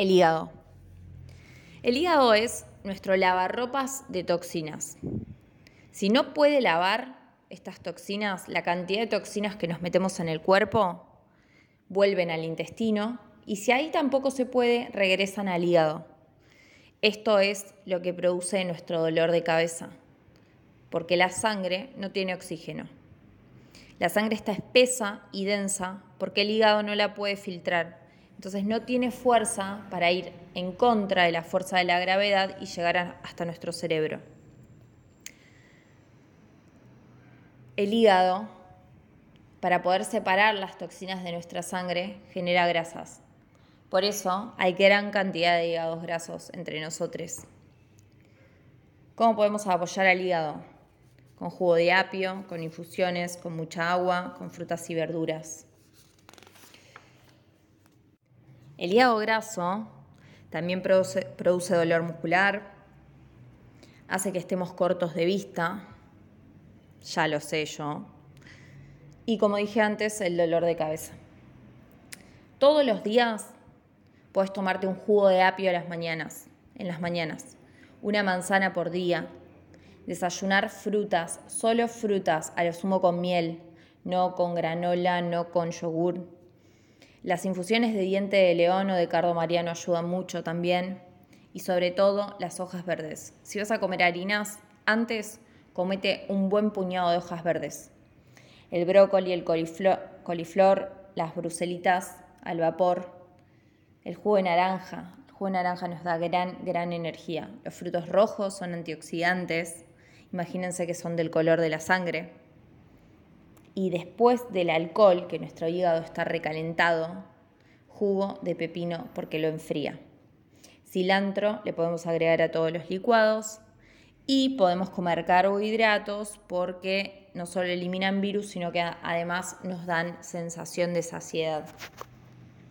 El hígado. El hígado es nuestro lavarropas de toxinas. Si no puede lavar estas toxinas, la cantidad de toxinas que nos metemos en el cuerpo vuelven al intestino y si ahí tampoco se puede, regresan al hígado. Esto es lo que produce nuestro dolor de cabeza, porque la sangre no tiene oxígeno. La sangre está espesa y densa porque el hígado no la puede filtrar. Entonces no tiene fuerza para ir en contra de la fuerza de la gravedad y llegar hasta nuestro cerebro. El hígado, para poder separar las toxinas de nuestra sangre, genera grasas. Por eso hay gran cantidad de hígados grasos entre nosotros. ¿Cómo podemos apoyar al hígado? Con jugo de apio, con infusiones, con mucha agua, con frutas y verduras. El hígado graso también produce, dolor muscular, hace que estemos cortos de vista, ya lo sé yo. Y como dije antes, el dolor de cabeza. Todos los días puedes tomarte un jugo de apio a las mañanas, en las mañanas, una manzana por día, desayunar frutas, solo frutas, a lo sumo con miel, no con granola, no con yogur. Las infusiones de diente de león o de cardo mariano ayudan mucho también. Y sobre todo las hojas verdes. Si vas a comer harinas, antes comete un buen puñado de hojas verdes. El brócoli, el coliflor, las bruselitas al vapor, el jugo de naranja. El jugo de naranja nos da gran, gran energía. Los frutos rojos son antioxidantes. Imagínense que son del color de la sangre. Y después del alcohol, que nuestro hígado está recalentado, jugo de pepino porque lo enfría. Cilantro le podemos agregar a todos los licuados y podemos comer carbohidratos porque no solo eliminan virus, sino que además nos dan sensación de saciedad.